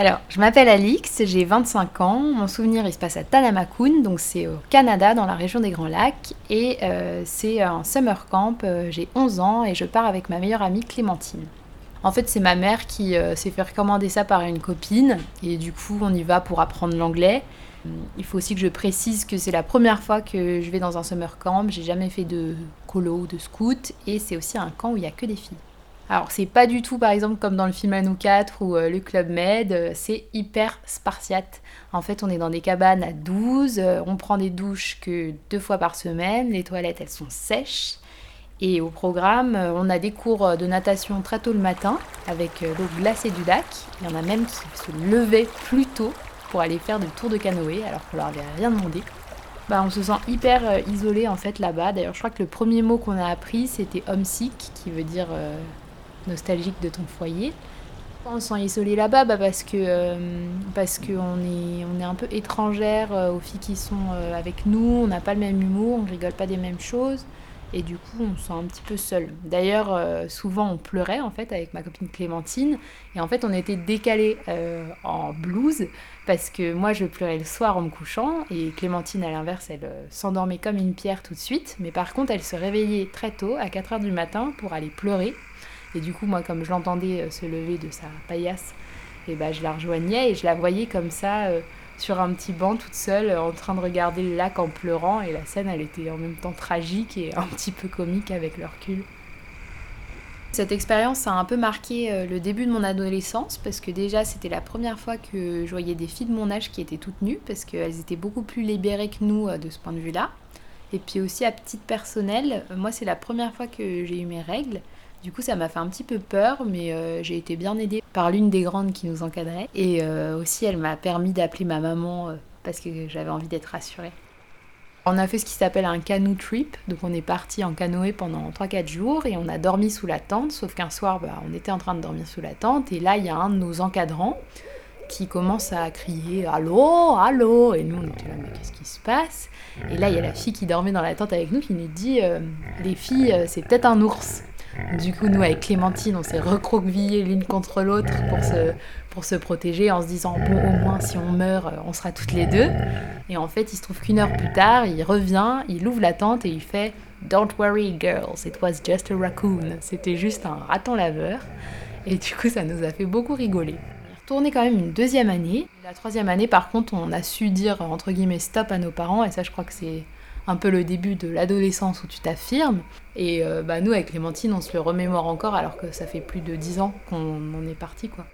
Alors, je m'appelle Alix, j'ai 25 ans. Mon souvenir, il se passe à Tanamakun, donc c'est au Canada, dans la région des Grands Lacs. Et euh, c'est un summer camp. Euh, j'ai 11 ans et je pars avec ma meilleure amie Clémentine. En fait, c'est ma mère qui euh, s'est fait recommander ça par une copine. Et du coup, on y va pour apprendre l'anglais. Il faut aussi que je précise que c'est la première fois que je vais dans un summer camp. J'ai jamais fait de colo ou de scout. Et c'est aussi un camp où il n'y a que des filles. Alors c'est pas du tout par exemple comme dans le film Anou 4 ou euh, le Club Med, euh, c'est hyper spartiate. En fait on est dans des cabanes à 12, euh, on prend des douches que deux fois par semaine, les toilettes elles sont sèches. Et au programme, on a des cours de natation très tôt le matin avec l'eau glacée du lac. Il y en a même qui se levaient plus tôt pour aller faire des tours de canoë alors qu'on leur avait rien demandé. Bah, on se sent hyper isolé en fait là-bas. D'ailleurs, je crois que le premier mot qu'on a appris c'était homesick, qui veut dire nostalgique de ton foyer. On se sent isolé là-bas? Bah parce que euh, parce qu'on est, on est un peu étrangère euh, aux filles qui sont euh, avec nous, on n'a pas le même humour, on rigole pas des mêmes choses. Et du coup on se sent un petit peu seul. D'ailleurs souvent on pleurait en fait avec ma copine Clémentine. Et en fait on était décalés en blues parce que moi je pleurais le soir en me couchant. Et Clémentine à l'inverse elle s'endormait comme une pierre tout de suite. Mais par contre elle se réveillait très tôt à 4h du matin pour aller pleurer et du coup, moi, comme je l'entendais euh, se lever de sa paillasse, et ben, je la rejoignais et je la voyais comme ça euh, sur un petit banc toute seule en train de regarder le lac en pleurant. Et la scène, elle était en même temps tragique et un petit peu comique avec le recul. Cette expérience a un peu marqué euh, le début de mon adolescence parce que déjà c'était la première fois que je voyais des filles de mon âge qui étaient toutes nues parce qu'elles étaient beaucoup plus libérées que nous de ce point de vue-là. Et puis aussi à petite personnelle, moi c'est la première fois que j'ai eu mes règles du coup, ça m'a fait un petit peu peur, mais euh, j'ai été bien aidée par l'une des grandes qui nous encadrait. Et euh, aussi, elle m'a permis d'appeler ma maman euh, parce que j'avais envie d'être rassurée. On a fait ce qui s'appelle un canoe trip, donc on est parti en canoë pendant 3-4 jours et on a dormi sous la tente, sauf qu'un soir bah, on était en train de dormir sous la tente et là il y a un de nos encadrants qui commence à crier Allô, allô Et nous on était là, mais qu'est-ce qui se passe? Et là il y a la fille qui dormait dans la tente avec nous qui nous dit Les filles, c'est peut-être un ours. Du coup, nous, avec Clémentine, on s'est recroquevillés l'une contre l'autre pour se, pour se protéger en se disant, bon, au moins, si on meurt, on sera toutes les deux. Et en fait, il se trouve qu'une heure plus tard, il revient, il ouvre la tente et il fait Don't worry, girls, it was just a raccoon. C'était juste un raton laveur. Et du coup, ça nous a fait beaucoup rigoler. Retourné quand même une deuxième année. La troisième année, par contre, on a su dire, entre guillemets, stop à nos parents. Et ça, je crois que c'est un peu le début de l'adolescence où tu t'affirmes. Et euh, bah, nous, avec Clémentine, on se le remémore encore alors que ça fait plus de dix ans qu'on est parti, quoi.